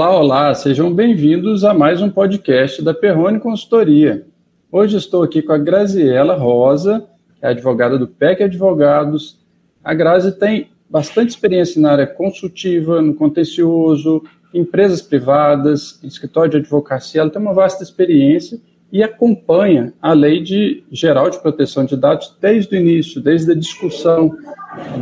Olá, olá, sejam bem-vindos a mais um podcast da Perrone Consultoria. Hoje estou aqui com a Graziela Rosa, que é advogada do PEC Advogados. A Grazi tem bastante experiência na área consultiva, no contencioso, empresas privadas, escritório de advocacia, ela tem uma vasta experiência e acompanha a Lei de Geral de Proteção de Dados desde o início, desde a discussão,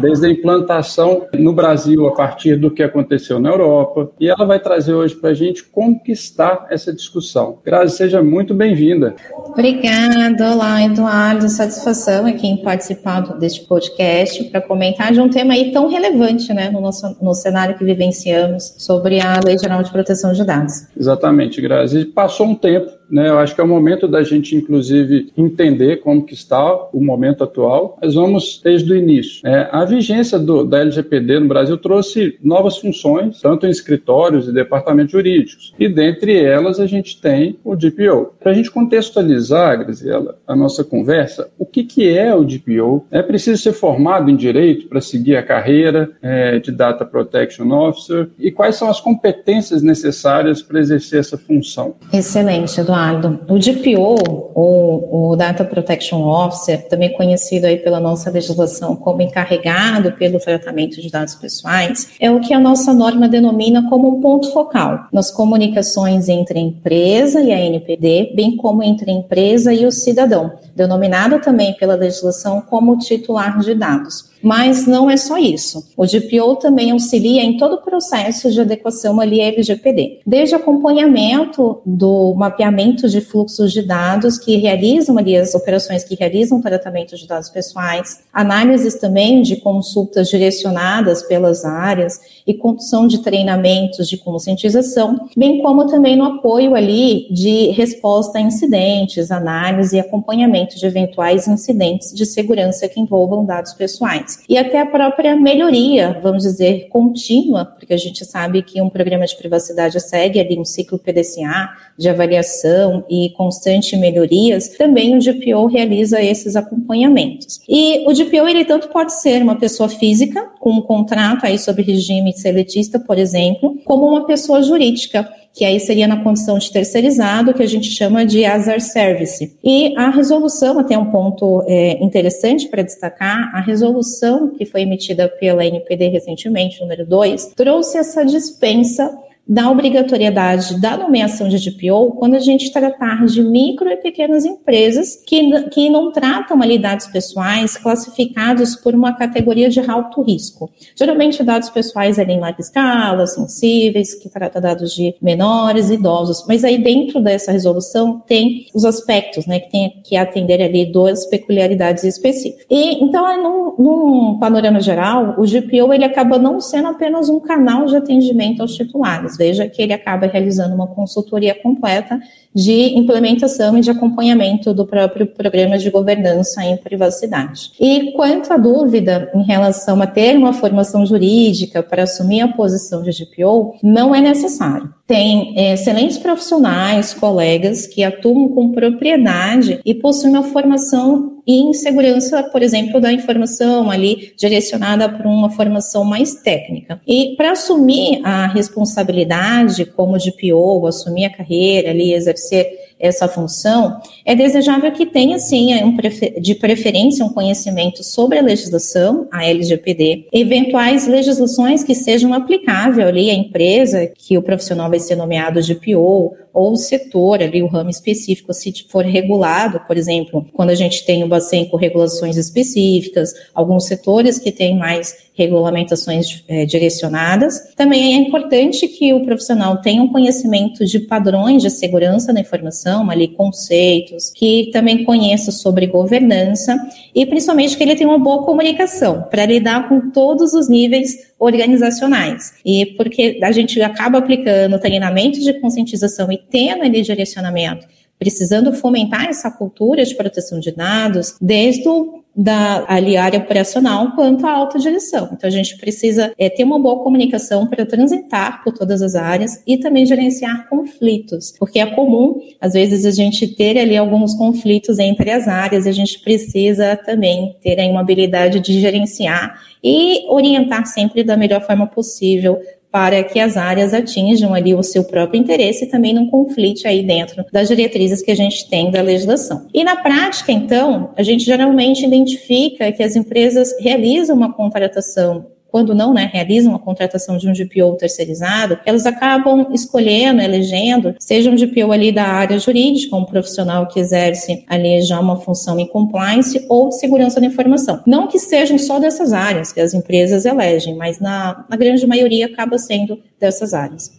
desde a implantação no Brasil a partir do que aconteceu na Europa. E ela vai trazer hoje para a gente como que está essa discussão. Grazi, seja muito bem-vinda. Obrigada, olá Eduardo, satisfação aqui em participar deste podcast para comentar de um tema aí tão relevante né, no, nosso, no cenário que vivenciamos sobre a Lei Geral de Proteção de Dados. Exatamente, Grazi. Passou um tempo né? Eu acho que é o momento da gente, inclusive, entender como que está o momento atual. Mas vamos desde o início. É, a vigência do, da LGPD no Brasil trouxe novas funções, tanto em escritórios e departamentos jurídicos. E dentre elas a gente tem o DPO. Para a gente contextualizar, Graziela, a nossa conversa, o que, que é o DPO? É preciso ser formado em direito para seguir a carreira é, de Data Protection Officer? E quais são as competências necessárias para exercer essa função? Excelente, Eduardo. Eduardo. O DPO, ou o Data Protection Officer, também conhecido aí pela nossa legislação como encarregado pelo tratamento de dados pessoais, é o que a nossa norma denomina como um ponto focal nas comunicações entre a empresa e a NPD, bem como entre a empresa e o cidadão, denominada também pela legislação como titular de dados. Mas não é só isso. O DPO também auxilia em todo o processo de adequação ali à LGPD, desde acompanhamento do mapeamento de fluxos de dados que realizam ali as operações que realizam tratamento de dados pessoais, análises também de consultas direcionadas pelas áreas e condução de treinamentos de conscientização, bem como também no apoio ali de resposta a incidentes, análise e acompanhamento de eventuais incidentes de segurança que envolvam dados pessoais e até a própria melhoria, vamos dizer, contínua, porque a gente sabe que um programa de privacidade segue ali um ciclo PDCA de avaliação e constante melhorias, também o DPO realiza esses acompanhamentos. E o DPO, ele tanto pode ser uma pessoa física, com um contrato aí sobre regime seletista, por exemplo, como uma pessoa jurídica, que aí seria na condição de terceirizado, que a gente chama de as service. E a resolução, até um ponto é, interessante para destacar, a resolução que foi emitida pela NPD recentemente, número 2, trouxe essa dispensa da obrigatoriedade da nomeação de DPO quando a gente tratar de micro e pequenas empresas que, que não tratam ali dados pessoais classificados por uma categoria de alto risco. Geralmente dados pessoais ali em larga escala, sensíveis, que trata dados de menores, idosos, mas aí dentro dessa resolução tem os aspectos, né, que tem que atender ali duas peculiaridades específicas. E então, num, num panorama geral, o GPO ele acaba não sendo apenas um canal de atendimento aos titulares, veja que ele acaba realizando uma consultoria completa de implementação e de acompanhamento do próprio programa de governança em privacidade. E quanto à dúvida em relação a ter uma formação jurídica para assumir a posição de GPO, não é necessário. Tem é, excelentes profissionais, colegas que atuam com propriedade e possuem uma formação em segurança, por exemplo, da informação ali direcionada para uma formação mais técnica. E para assumir a responsabilidade como DPO, assumir a carreira ali, exercer essa função, é desejável que tenha, sim, um de preferência, um conhecimento sobre a legislação, a LGPD, eventuais legislações que sejam aplicáveis ali à empresa que o profissional vai ser nomeado de PO, ou o setor ali, o ramo específico, se for regulado, por exemplo, quando a gente tem o Bacen com regulações específicas, alguns setores que têm mais regulamentações é, direcionadas. Também é importante que o profissional tenha um conhecimento de padrões de segurança da informação, ali conceitos, que também conheça sobre governança e principalmente que ele tenha uma boa comunicação para lidar com todos os níveis organizacionais. E porque a gente acaba aplicando treinamento de conscientização e tendo ali direcionamento precisando fomentar essa cultura de proteção de dados desde o da ali, área operacional quanto à alta direção. Então, a gente precisa é, ter uma boa comunicação para transitar por todas as áreas e também gerenciar conflitos, porque é comum, às vezes, a gente ter ali alguns conflitos entre as áreas e a gente precisa também ter aí uma habilidade de gerenciar e orientar sempre da melhor forma possível para que as áreas atinjam ali o seu próprio interesse e também não conflite aí dentro das diretrizes que a gente tem da legislação. E na prática, então, a gente geralmente identifica que as empresas realizam uma contratação quando não né, realizam a contratação de um DPO terceirizado, elas acabam escolhendo, elegendo, seja um DPO ali da área jurídica, um profissional que exerce ali já uma função em compliance ou de segurança da informação. Não que sejam só dessas áreas que as empresas elegem, mas na, na grande maioria acaba sendo dessas áreas.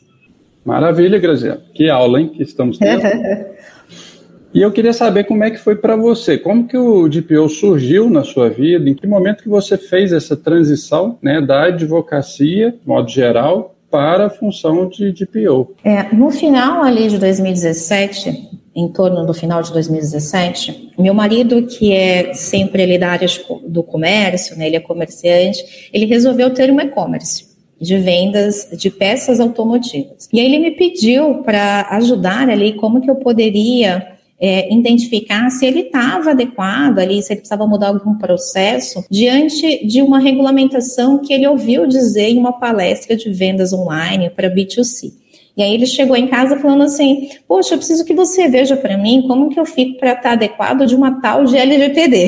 Maravilha, Graziela. Que aula, hein, que estamos tendo. E eu queria saber como é que foi para você, como que o DPO surgiu na sua vida, em que momento que você fez essa transição né, da advocacia, de modo geral, para a função de DPO? É, no final ali de 2017, em torno do final de 2017, meu marido, que é sempre ali da área do comércio, né, ele é comerciante, ele resolveu ter um e-commerce de vendas de peças automotivas. E aí ele me pediu para ajudar ali como que eu poderia é, identificar se ele estava adequado ali, se ele precisava mudar algum processo, diante de uma regulamentação que ele ouviu dizer em uma palestra de vendas online para B2C. E aí ele chegou em casa falando assim: Poxa, eu preciso que você veja para mim como que eu fico para estar tá adequado de uma tal de LGPD.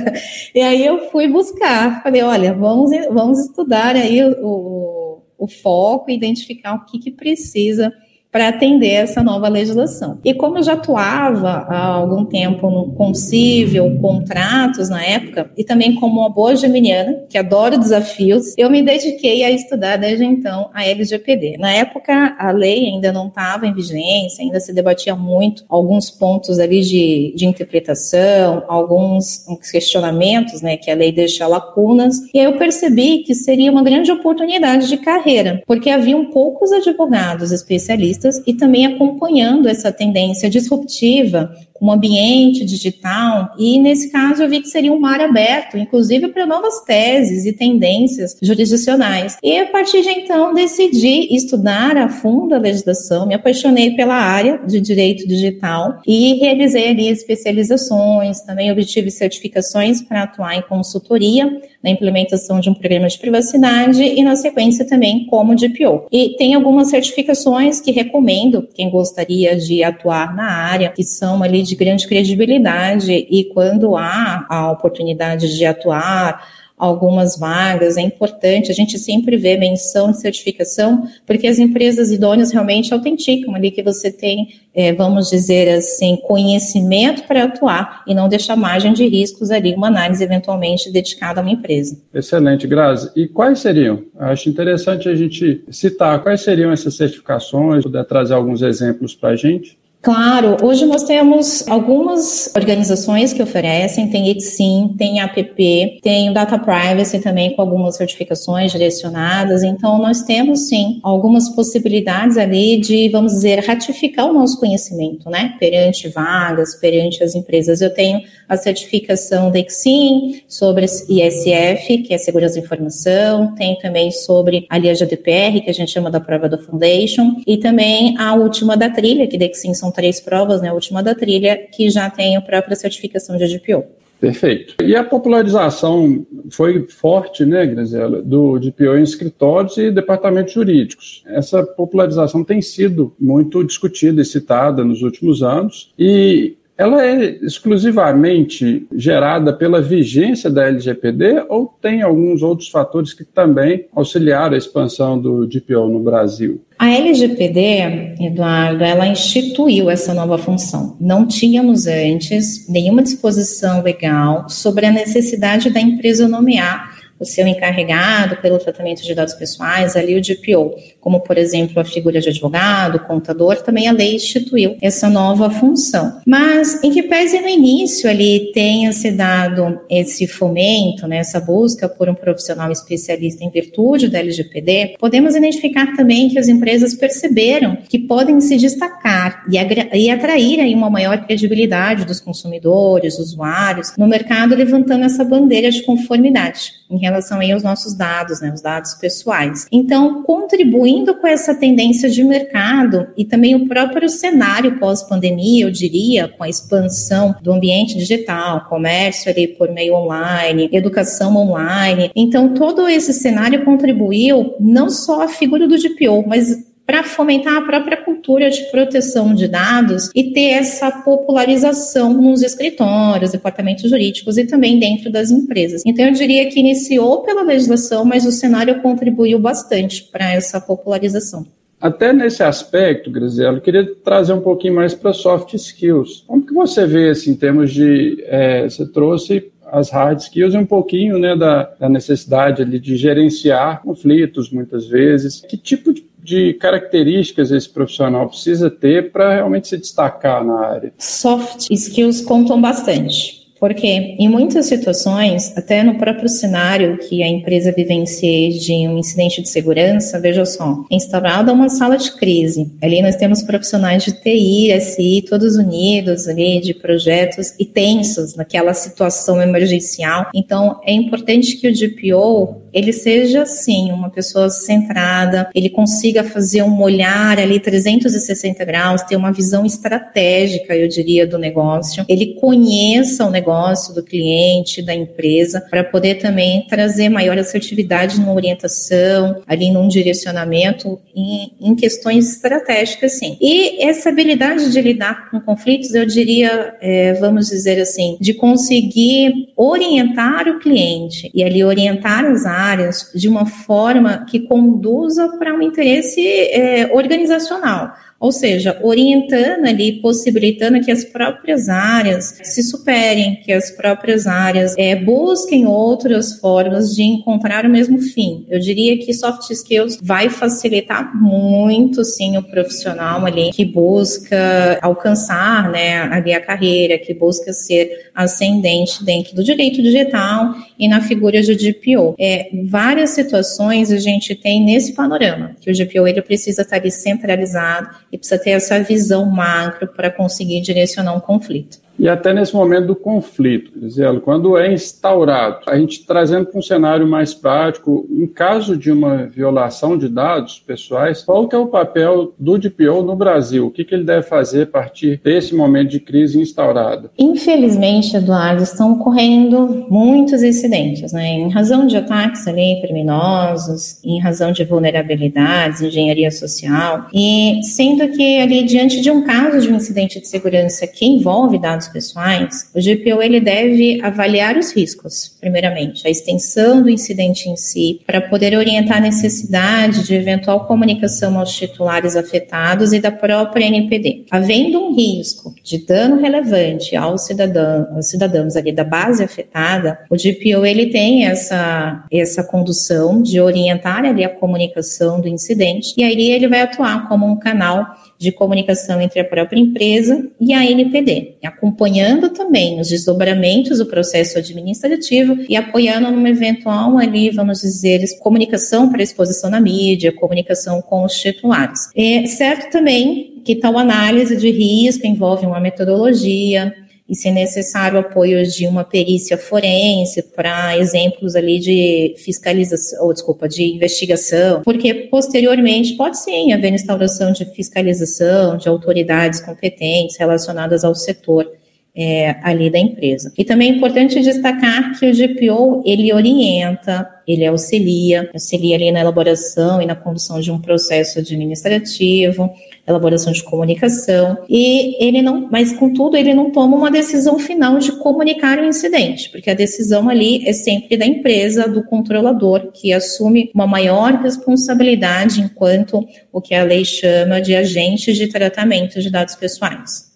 e aí eu fui buscar, falei: Olha, vamos, vamos estudar aí o, o, o foco, identificar o que, que precisa para atender essa nova legislação. E como eu já atuava há algum tempo no concível, contratos na época, e também como uma boa geminiana, que adora desafios, eu me dediquei a estudar desde então a LGPD. Na época, a lei ainda não estava em vigência, ainda se debatia muito alguns pontos ali de, de interpretação, alguns questionamentos, né, que a lei deixa lacunas, e aí eu percebi que seria uma grande oportunidade de carreira, porque haviam poucos advogados especialistas e também acompanhando essa tendência disruptiva um ambiente digital, e nesse caso eu vi que seria um mar aberto, inclusive para novas teses e tendências jurisdicionais. E a partir de então decidi estudar a fundo a legislação, me apaixonei pela área de direito digital e realizei ali especializações, também obtive certificações para atuar em consultoria na implementação de um programa de privacidade e na sequência também como DPO. E tem algumas certificações que recomendo quem gostaria de atuar na área, que são ali de de grande credibilidade e quando há a oportunidade de atuar, algumas vagas, é importante, a gente sempre vê menção de certificação, porque as empresas idôneas realmente autenticam ali que você tem, é, vamos dizer assim, conhecimento para atuar e não deixar margem de riscos ali, uma análise eventualmente dedicada a uma empresa. Excelente, Grazi. E quais seriam? Acho interessante a gente citar quais seriam essas certificações, puder trazer alguns exemplos para a gente. Claro, hoje nós temos algumas organizações que oferecem, tem Exim, tem APP, tem Data Privacy também com algumas certificações direcionadas, então nós temos sim algumas possibilidades ali de, vamos dizer, ratificar o nosso conhecimento, né, perante vagas, perante as empresas. Eu tenho a certificação da Exim sobre ISF, que é Segurança da Informação, tem também sobre a GDPR, que a gente chama da prova da Foundation, e também a última da trilha, que da Exim são três provas, né, a última da trilha, que já tem a própria certificação de GPO. Perfeito. E a popularização foi forte, né, Graziela, do DPO em escritórios e departamentos jurídicos. Essa popularização tem sido muito discutida e citada nos últimos anos, e ela é exclusivamente gerada pela vigência da LGPD ou tem alguns outros fatores que também auxiliaram a expansão do DPO no Brasil? A LGPD, Eduardo, ela instituiu essa nova função. Não tínhamos antes nenhuma disposição legal sobre a necessidade da empresa nomear o seu encarregado pelo tratamento de dados pessoais, ali o DPO, como por exemplo a figura de advogado, contador, também a lei instituiu essa nova função. Mas em que pese no início ali tenha se dado esse fomento, né, essa busca por um profissional especialista em virtude da LGPD, podemos identificar também que as empresas perceberam que podem se destacar e, e atrair aí uma maior credibilidade dos consumidores, usuários, no mercado, levantando essa bandeira de conformidade em relação aí aos nossos dados, né, os dados pessoais. Então, contribuindo com essa tendência de mercado e também o próprio cenário pós-pandemia, eu diria, com a expansão do ambiente digital, comércio ali por meio online, educação online. Então, todo esse cenário contribuiu não só a figura do DPO, mas para fomentar a própria cultura de proteção de dados e ter essa popularização nos escritórios, departamentos jurídicos e também dentro das empresas. Então, eu diria que iniciou pela legislação, mas o cenário contribuiu bastante para essa popularização. Até nesse aspecto, Graziela, eu queria trazer um pouquinho mais para soft skills. Como que você vê, assim, em termos de... É, você trouxe as hard skills e um pouquinho né, da, da necessidade ali de gerenciar conflitos, muitas vezes. Que tipo de de características esse profissional precisa ter para realmente se destacar na área? Soft skills contam bastante. Porque em muitas situações, até no próprio cenário que a empresa vivencia de um incidente de segurança, veja só, é instaurada uma sala de crise. Ali nós temos profissionais de TI, SI, todos unidos ali, de projetos e tensos naquela situação emergencial. Então, é importante que o DPO ele seja, sim, uma pessoa centrada, ele consiga fazer um olhar ali 360 graus, ter uma visão estratégica, eu diria, do negócio, ele conheça o negócio do cliente, da empresa, para poder também trazer maior assertividade numa orientação, ali num direcionamento em, em questões estratégicas, sim. E essa habilidade de lidar com conflitos, eu diria, é, vamos dizer assim, de conseguir orientar o cliente e ali orientar as áreas áreas de uma forma que conduza para um interesse é, organizacional ou seja, orientando ali, possibilitando que as próprias áreas se superem, que as próprias áreas é, busquem outras formas de encontrar o mesmo fim. Eu diria que soft skills vai facilitar muito, sim, o profissional ali que busca alcançar, né, ali a carreira, que busca ser ascendente dentro do direito digital e na figura de DPO. É, várias situações a gente tem nesse panorama, que o DPO ele precisa estar ali centralizado e precisa ter essa visão macro para conseguir direcionar um conflito. E até nesse momento do conflito, Giselo, quando é instaurado, a gente trazendo para um cenário mais prático, em caso de uma violação de dados pessoais, qual que é o papel do DPO no Brasil? O que, que ele deve fazer a partir desse momento de crise instaurado? Infelizmente, Eduardo, estão ocorrendo muitos incidentes, né? Em razão de ataques ali criminosos, em razão de vulnerabilidades, engenharia social, e sendo que ali diante de um caso de um incidente de segurança que envolve dados dados pessoais, o GPO ele deve avaliar os riscos, primeiramente, a extensão do incidente em si, para poder orientar a necessidade de eventual comunicação aos titulares afetados e da própria NPD. Havendo um risco de dano relevante aos, cidadão, aos cidadãos ali da base afetada, o GPO ele tem essa, essa condução de orientar ali a comunicação do incidente e aí ele vai atuar como um canal de comunicação entre a própria empresa e a NPD, acompanhando também os desdobramentos do processo administrativo e apoiando numa eventual ali, vamos dizer, comunicação para exposição na mídia, comunicação com os titulares. É certo também que tal análise de risco envolve uma metodologia, e se necessário apoio de uma perícia forense para exemplos ali de fiscalização, ou desculpa, de investigação, porque posteriormente pode sim haver instauração de fiscalização de autoridades competentes relacionadas ao setor. É, ali da empresa. E também é importante destacar que o GPO, ele orienta, ele auxilia, auxilia ali na elaboração e na condução de um processo administrativo, elaboração de comunicação, e ele não, mas contudo, ele não toma uma decisão final de comunicar o incidente, porque a decisão ali é sempre da empresa, do controlador, que assume uma maior responsabilidade enquanto o que a lei chama de agente de tratamento de dados pessoais.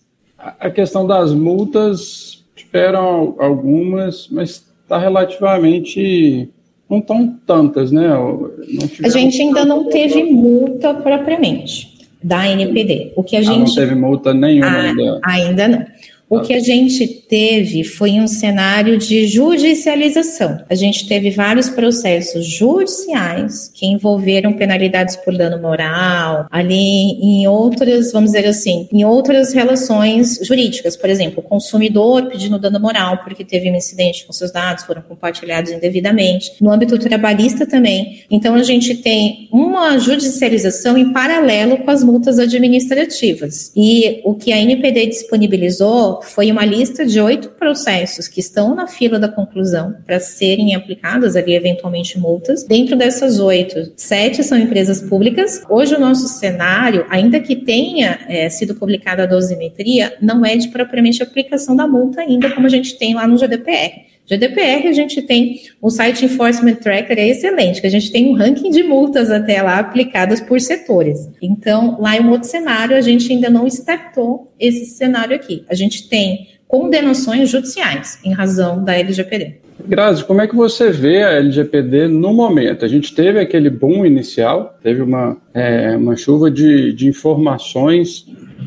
A questão das multas, esperam algumas, mas está relativamente não tão tantas, né? a gente ainda não teve multa propriamente da NPD. O que a gente. Ah, não teve multa nenhuma ah, ainda. Ainda não. O que a gente teve foi um cenário de judicialização. A gente teve vários processos judiciais que envolveram penalidades por dano moral, ali em outras, vamos dizer assim, em outras relações jurídicas. Por exemplo, o consumidor pedindo dano moral porque teve um incidente com seus dados, foram compartilhados indevidamente. No âmbito trabalhista também. Então, a gente tem uma judicialização em paralelo com as multas administrativas. E o que a NPD disponibilizou foi uma lista de oito processos que estão na fila da conclusão para serem aplicadas ali, eventualmente, multas. Dentro dessas oito, sete são empresas públicas. Hoje, o nosso cenário, ainda que tenha é, sido publicada a dosimetria, não é de propriamente aplicação da multa ainda, como a gente tem lá no GDPR. GDPR, a gente tem o site Enforcement Tracker, é excelente, que a gente tem um ranking de multas até lá aplicadas por setores. Então, lá em um outro cenário, a gente ainda não startou esse cenário aqui. A gente tem condenações judiciais em razão da LGPD. Grazi, como é que você vê a LGPD no momento? A gente teve aquele boom inicial, teve uma, é, uma chuva de, de informações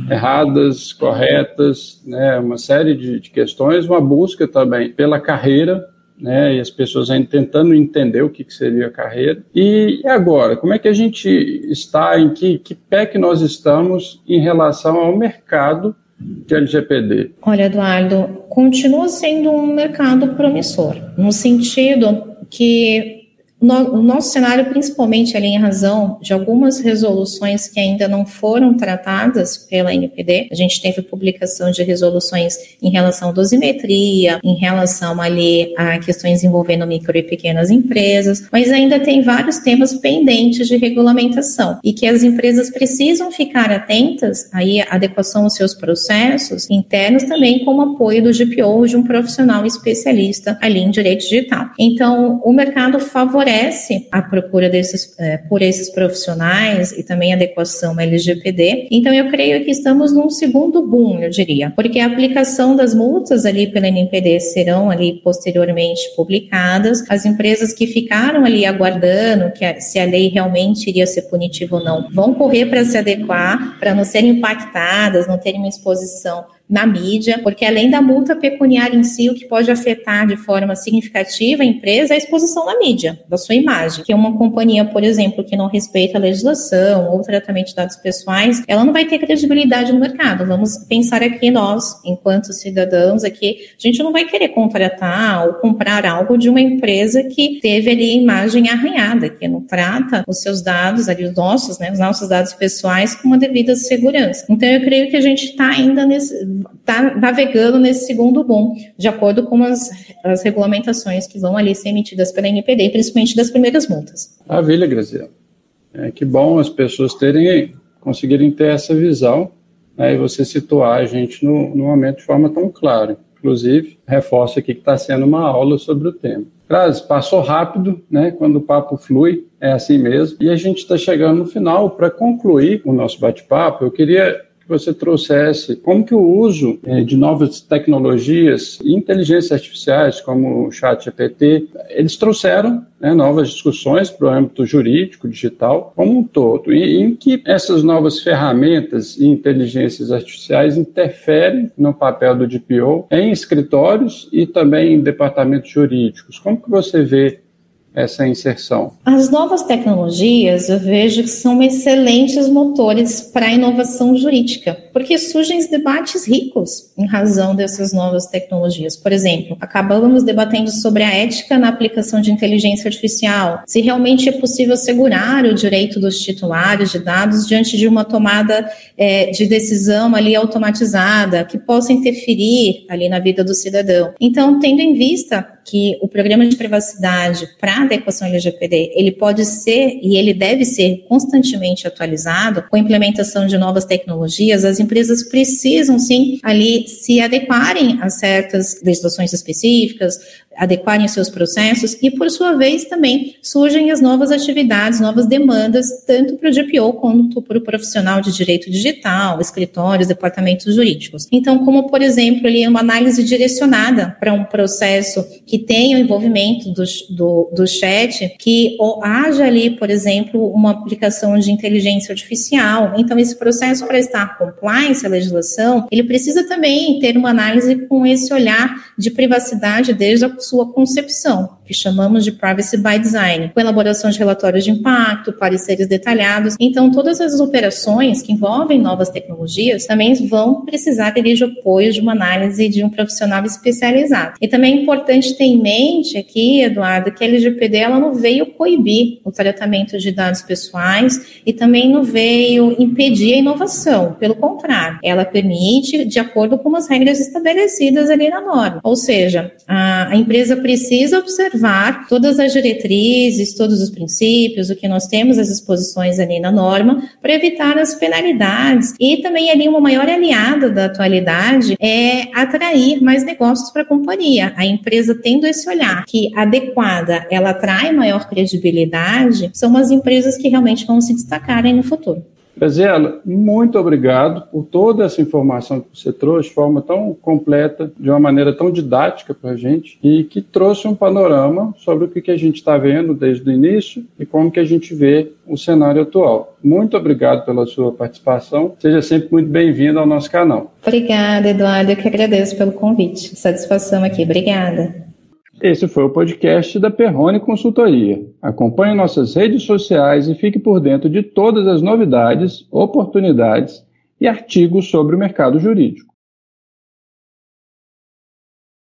erradas, corretas, né, uma série de, de questões, uma busca também pela carreira, né, e as pessoas ainda tentando entender o que, que seria a carreira. E agora, como é que a gente está, em que, que pé que nós estamos em relação ao mercado de LGPD? Olha, Eduardo, continua sendo um mercado promissor, no sentido que no, o nosso cenário, principalmente ali em razão de algumas resoluções que ainda não foram tratadas pela NPD, a gente teve publicação de resoluções em relação à dosimetria, em relação ali a questões envolvendo micro e pequenas empresas, mas ainda tem vários temas pendentes de regulamentação e que as empresas precisam ficar atentas aí à adequação aos seus processos internos também com o apoio do GPO de um profissional especialista ali em direito digital. Então, o mercado favorece favorece a procura desses, é, por esses profissionais e também adequação LGPD. Então, eu creio que estamos num segundo boom, eu diria, porque a aplicação das multas ali pela NPD serão ali posteriormente publicadas. As empresas que ficaram ali aguardando que a, se a lei realmente iria ser punitiva ou não, vão correr para se adequar, para não serem impactadas, não terem uma exposição na mídia, porque além da multa pecuniária em si, o que pode afetar de forma significativa a empresa é a exposição na mídia, da sua imagem. Que uma companhia, por exemplo, que não respeita a legislação ou tratamento de dados pessoais, ela não vai ter credibilidade no mercado. Vamos pensar aqui nós, enquanto cidadãos aqui, a gente não vai querer contratar ou comprar algo de uma empresa que teve ali a imagem arranhada, que não trata os seus dados ali, os nossos, né, os nossos dados pessoais com uma devida segurança. Então, eu creio que a gente está ainda nesse está navegando nesse segundo boom, de acordo com as, as regulamentações que vão ali ser emitidas pela NPD, principalmente das primeiras multas. Maravilha, Graziela. É, que bom as pessoas terem, conseguirem ter essa visão né, e você situar a gente no, no momento de forma tão clara. Inclusive, reforço aqui que está sendo uma aula sobre o tema. Grazi, passou rápido, né? Quando o papo flui, é assim mesmo. E a gente está chegando no final. Para concluir o nosso bate-papo, eu queria você trouxesse como que o uso é, de novas tecnologias e inteligências artificiais, como o chat GPT, eles trouxeram né, novas discussões para o âmbito jurídico, digital, como um todo, e em que essas novas ferramentas e inteligências artificiais interferem no papel do DPO em escritórios e também em departamentos jurídicos. Como que você vê essa inserção? As novas tecnologias eu vejo que são excelentes motores para a inovação jurídica, porque surgem debates ricos em razão dessas novas tecnologias. Por exemplo, acabamos debatendo sobre a ética na aplicação de inteligência artificial, se realmente é possível assegurar o direito dos titulares de dados diante de uma tomada é, de decisão ali automatizada que possa interferir ali na vida do cidadão. Então, tendo em vista que o programa de privacidade para adequação LGPD, ele pode ser e ele deve ser constantemente atualizado com a implementação de novas tecnologias, as empresas precisam sim ali se adequarem a certas legislações específicas, adequarem seus processos e, por sua vez, também surgem as novas atividades, novas demandas, tanto para o DPO quanto para o profissional de direito digital, escritórios, departamentos jurídicos. Então, como, por exemplo, ali uma análise direcionada para um processo que tenha o envolvimento do, do, do chat, que haja ali, por exemplo, uma aplicação de inteligência artificial. Então, esse processo para estar compliance à legislação, ele precisa também ter uma análise com esse olhar de privacidade desde a sua concepção que chamamos de Privacy by Design, com elaboração de relatórios de impacto, pareceres detalhados. Então, todas as operações que envolvem novas tecnologias também vão precisar de apoio de uma análise de um profissional especializado. E também é importante ter em mente aqui, Eduardo, que a LGPD ela não veio coibir o tratamento de dados pessoais e também não veio impedir a inovação. Pelo contrário, ela permite de acordo com as regras estabelecidas ali na norma. Ou seja, a empresa precisa observar observar todas as diretrizes, todos os princípios, o que nós temos, as exposições ali na norma, para evitar as penalidades. E também ali uma maior aliada da atualidade é atrair mais negócios para a companhia. A empresa tendo esse olhar que adequada, ela atrai maior credibilidade, são as empresas que realmente vão se destacarem no futuro. Graziela, muito obrigado por toda essa informação que você trouxe de forma tão completa, de uma maneira tão didática para a gente e que trouxe um panorama sobre o que a gente está vendo desde o início e como que a gente vê o cenário atual. Muito obrigado pela sua participação. Seja sempre muito bem-vindo ao nosso canal. Obrigada, Eduardo. Eu que agradeço pelo convite. Satisfação aqui. Obrigada. Esse foi o podcast da Perrone Consultoria. Acompanhe nossas redes sociais e fique por dentro de todas as novidades, oportunidades e artigos sobre o mercado jurídico.